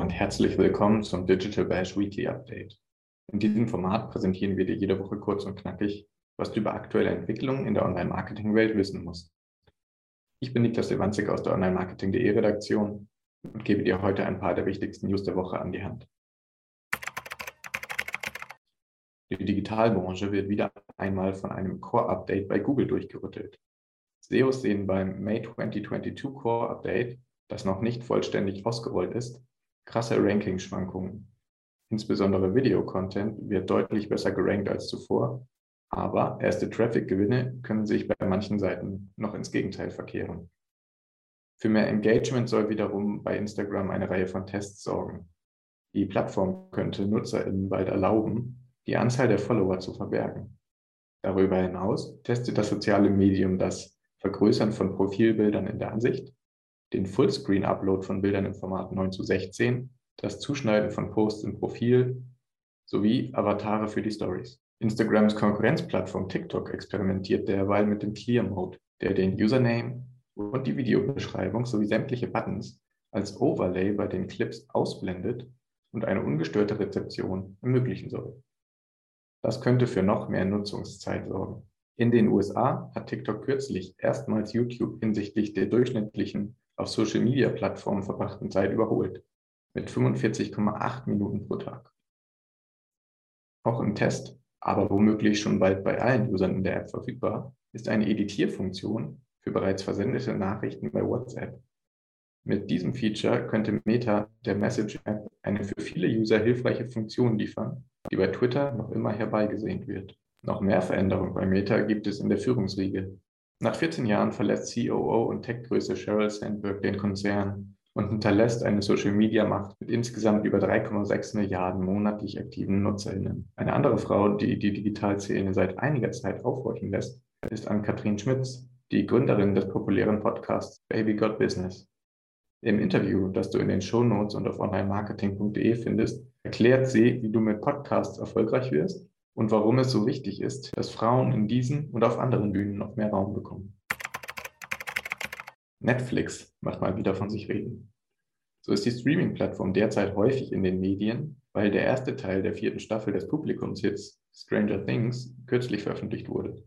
und herzlich willkommen zum Digital Bash Weekly Update. In diesem Format präsentieren wir dir jede Woche kurz und knackig, was du über aktuelle Entwicklungen in der Online-Marketing-Welt wissen musst. Ich bin Niklas Lewanzig aus der Online-Marketing.de Redaktion und gebe dir heute ein paar der wichtigsten News der Woche an die Hand. Die Digitalbranche wird wieder einmal von einem Core-Update bei Google durchgerüttelt. SEOs sehen beim May 2022 Core-Update, das noch nicht vollständig ausgerollt ist, krasse Ranking-Schwankungen. Insbesondere Video-Content wird deutlich besser gerankt als zuvor, aber erste Traffic-Gewinne können sich bei manchen Seiten noch ins Gegenteil verkehren. Für mehr Engagement soll wiederum bei Instagram eine Reihe von Tests sorgen. Die Plattform könnte NutzerInnen bald erlauben, die Anzahl der Follower zu verbergen. Darüber hinaus testet das soziale Medium das Vergrößern von Profilbildern in der Ansicht, den Fullscreen-Upload von Bildern im Format 9 zu 16, das Zuschneiden von Posts im Profil sowie Avatare für die Stories. Instagrams Konkurrenzplattform TikTok experimentiert derweil mit dem Clear Mode, der den Username und die Videobeschreibung sowie sämtliche Buttons als Overlay bei den Clips ausblendet und eine ungestörte Rezeption ermöglichen soll. Das könnte für noch mehr Nutzungszeit sorgen. In den USA hat TikTok kürzlich erstmals YouTube hinsichtlich der durchschnittlichen auf Social-Media-Plattformen verbrachten Zeit überholt, mit 45,8 Minuten pro Tag. Auch im Test, aber womöglich schon bald bei allen Usern in der App verfügbar, ist eine Editierfunktion für bereits versendete Nachrichten bei WhatsApp. Mit diesem Feature könnte Meta der Message-App eine für viele User hilfreiche Funktion liefern, die bei Twitter noch immer herbeigesehnt wird. Noch mehr Veränderungen bei Meta gibt es in der Führungsriege. Nach 14 Jahren verlässt COO und Tech-Größe Sheryl Sandberg den Konzern und hinterlässt eine Social-Media-Macht mit insgesamt über 3,6 Milliarden monatlich aktiven NutzerInnen. Eine andere Frau, die die Digitalszene seit einiger Zeit aufhorchen lässt, ist Ann-Kathrin Schmitz, die Gründerin des populären Podcasts Baby Got Business. Im Interview, das du in den Shownotes und auf onlinemarketing.de findest, erklärt sie, wie du mit Podcasts erfolgreich wirst und warum es so wichtig ist, dass Frauen in diesen und auf anderen Bühnen noch mehr Raum bekommen. Netflix macht mal wieder von sich reden. So ist die Streaming-Plattform derzeit häufig in den Medien, weil der erste Teil der vierten Staffel des Publikumshits Stranger Things kürzlich veröffentlicht wurde.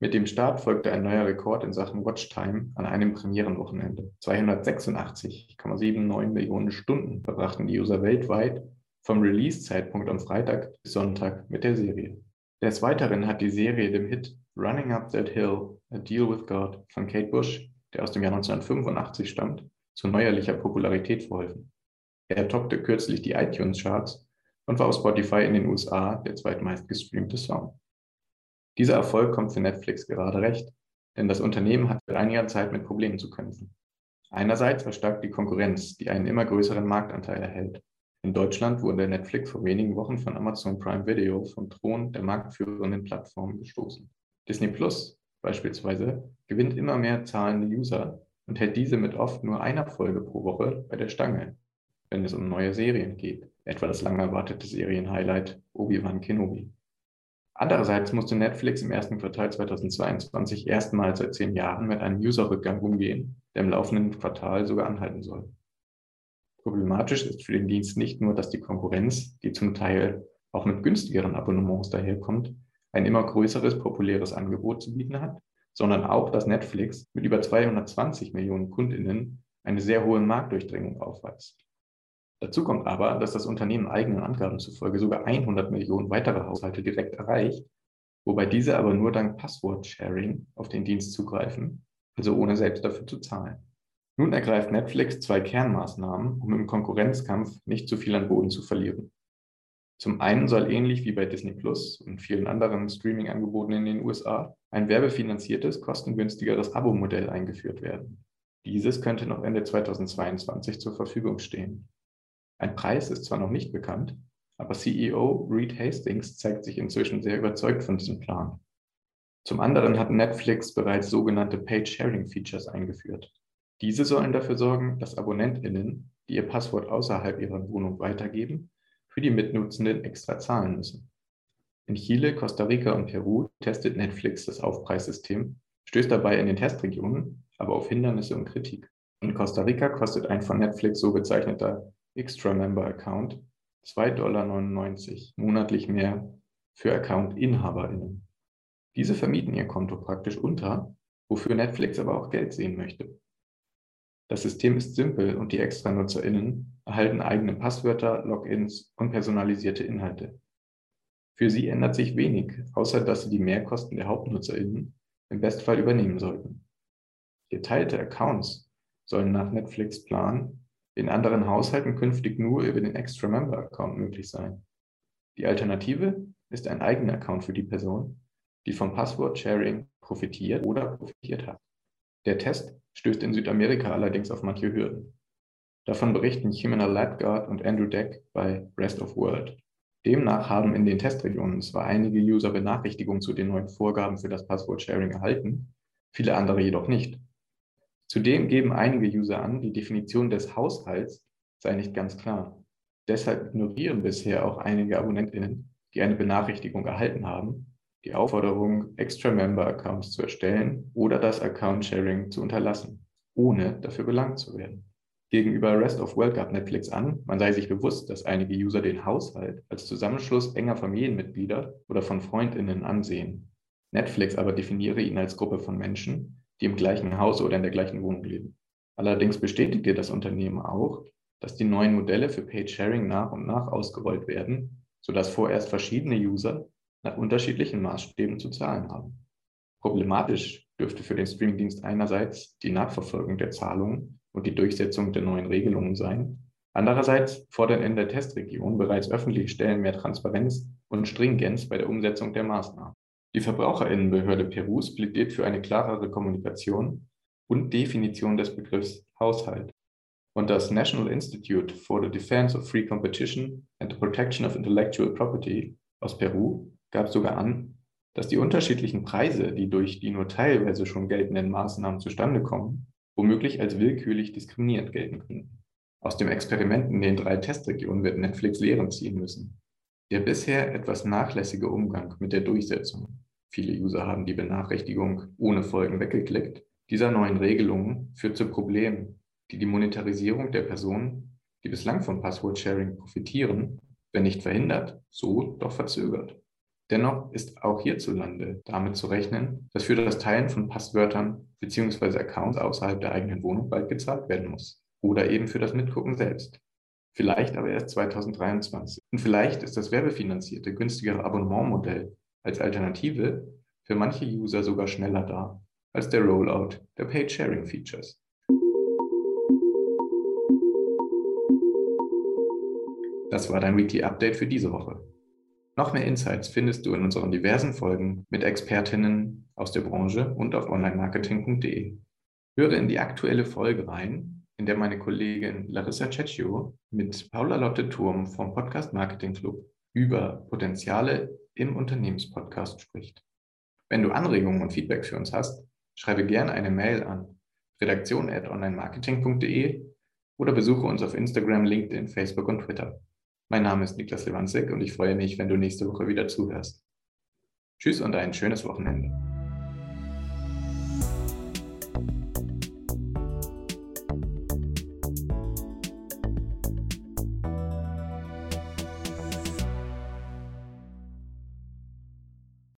Mit dem Start folgte ein neuer Rekord in Sachen Watchtime an einem Premierenwochenende. 286,79 Millionen Stunden verbrachten die User weltweit vom Release-Zeitpunkt am Freitag bis Sonntag mit der Serie. Des Weiteren hat die Serie dem Hit Running Up That Hill, A Deal with God von Kate Bush, der aus dem Jahr 1985 stammt, zu neuerlicher Popularität verholfen. Er toppte kürzlich die iTunes-Charts und war auf Spotify in den USA der zweitmeist gestreamte Song. Dieser Erfolg kommt für Netflix gerade recht, denn das Unternehmen hat seit einiger Zeit mit Problemen zu kämpfen. Einerseits verstärkt die Konkurrenz, die einen immer größeren Marktanteil erhält. In Deutschland wurde Netflix vor wenigen Wochen von Amazon Prime Video vom Thron der marktführenden Plattform gestoßen. Disney Plus beispielsweise gewinnt immer mehr zahlende User und hält diese mit oft nur einer Folge pro Woche bei der Stange, wenn es um neue Serien geht, etwa das lang erwartete Serienhighlight Obi-Wan Kenobi. Andererseits musste Netflix im ersten Quartal 2022 erstmals seit zehn Jahren mit einem Userrückgang umgehen, der im laufenden Quartal sogar anhalten soll. Problematisch ist für den Dienst nicht nur, dass die Konkurrenz, die zum Teil auch mit günstigeren Abonnements daherkommt, ein immer größeres populäres Angebot zu bieten hat, sondern auch, dass Netflix mit über 220 Millionen Kundinnen eine sehr hohe Marktdurchdringung aufweist. Dazu kommt aber, dass das Unternehmen eigenen Angaben zufolge sogar 100 Millionen weitere Haushalte direkt erreicht, wobei diese aber nur dank Passwort-Sharing auf den Dienst zugreifen, also ohne selbst dafür zu zahlen. Nun ergreift Netflix zwei Kernmaßnahmen, um im Konkurrenzkampf nicht zu viel an Boden zu verlieren. Zum einen soll ähnlich wie bei Disney Plus und vielen anderen Streaming-Angeboten in den USA ein werbefinanziertes, kostengünstigeres Abo-Modell eingeführt werden. Dieses könnte noch Ende 2022 zur Verfügung stehen. Ein Preis ist zwar noch nicht bekannt, aber CEO Reed Hastings zeigt sich inzwischen sehr überzeugt von diesem Plan. Zum anderen hat Netflix bereits sogenannte Paid-Sharing-Features eingeführt. Diese sollen dafür sorgen, dass AbonnentInnen, die ihr Passwort außerhalb ihrer Wohnung weitergeben, für die Mitnutzenden extra zahlen müssen. In Chile, Costa Rica und Peru testet Netflix das Aufpreissystem, stößt dabei in den Testregionen aber auf Hindernisse und Kritik. In Costa Rica kostet ein von Netflix so bezeichneter Extra-Member-Account 2,99 Dollar monatlich mehr für Account-InhaberInnen. Diese vermieten ihr Konto praktisch unter, wofür Netflix aber auch Geld sehen möchte. Das System ist simpel und die ExtranutzerInnen erhalten eigene Passwörter, Logins und personalisierte Inhalte. Für sie ändert sich wenig, außer dass sie die Mehrkosten der HauptnutzerInnen im Bestfall übernehmen sollten. Geteilte Accounts sollen nach Netflix Plan in anderen Haushalten künftig nur über den Extra Member Account möglich sein. Die Alternative ist ein eigener Account für die Person, die vom Passwort-Sharing profitiert oder profitiert hat. Der Test stößt in Südamerika allerdings auf manche Hürden. Davon berichten Jimena Ladgard und Andrew Deck bei Rest of World. Demnach haben in den Testregionen zwar einige User Benachrichtigungen zu den neuen Vorgaben für das Passwort-Sharing erhalten, viele andere jedoch nicht. Zudem geben einige User an, die Definition des Haushalts sei nicht ganz klar. Deshalb ignorieren bisher auch einige AbonnentInnen, die eine Benachrichtigung erhalten haben, die Aufforderung, Extra-Member-Accounts zu erstellen oder das Account-Sharing zu unterlassen, ohne dafür belangt zu werden. Gegenüber Rest of World gab Netflix an, man sei sich bewusst, dass einige User den Haushalt als Zusammenschluss enger Familienmitglieder oder von FreundInnen ansehen. Netflix aber definiere ihn als Gruppe von Menschen, die im gleichen Haus oder in der gleichen Wohnung leben. Allerdings bestätigte das Unternehmen auch, dass die neuen Modelle für Paid Sharing nach und nach ausgerollt werden, sodass vorerst verschiedene User nach unterschiedlichen Maßstäben zu zahlen haben. Problematisch dürfte für den Streamingdienst einerseits die Nachverfolgung der Zahlungen und die Durchsetzung der neuen Regelungen sein. Andererseits fordern in der Testregion bereits öffentliche Stellen mehr Transparenz und Stringenz bei der Umsetzung der Maßnahmen. Die Verbraucherinnenbehörde Perus plädiert für eine klarere Kommunikation und Definition des Begriffs Haushalt. Und das National Institute for the Defense of Free Competition and the Protection of Intellectual Property aus Peru gab sogar an, dass die unterschiedlichen Preise, die durch die nur teilweise schon geltenden Maßnahmen zustande kommen, womöglich als willkürlich diskriminierend gelten könnten. Aus dem Experiment in den drei Testregionen wird Netflix Lehren ziehen müssen. Der bisher etwas nachlässige Umgang mit der Durchsetzung, viele User haben die Benachrichtigung ohne Folgen weggeklickt, dieser neuen Regelungen führt zu Problemen, die die Monetarisierung der Personen, die bislang vom Password-Sharing profitieren, wenn nicht verhindert, so doch verzögert. Dennoch ist auch hierzulande damit zu rechnen, dass für das Teilen von Passwörtern bzw. Accounts außerhalb der eigenen Wohnung bald gezahlt werden muss. Oder eben für das Mitgucken selbst. Vielleicht aber erst 2023. Und vielleicht ist das werbefinanzierte, günstigere Abonnementmodell als Alternative für manche User sogar schneller da als der Rollout der Paid Sharing Features. Das war dein Weekly Update für diese Woche. Noch mehr Insights findest du in unseren diversen Folgen mit Expertinnen aus der Branche und auf onlinemarketing.de. Höre in die aktuelle Folge rein in der meine Kollegin Larissa Cecchio mit Paula Lotte Turm vom Podcast Marketing Club über Potenziale im Unternehmenspodcast spricht. Wenn du Anregungen und Feedback für uns hast, schreibe gerne eine Mail an redaktion.onlinemarketing.de oder besuche uns auf Instagram, LinkedIn, Facebook und Twitter. Mein Name ist Niklas Lewandzek und ich freue mich, wenn du nächste Woche wieder zuhörst. Tschüss und ein schönes Wochenende.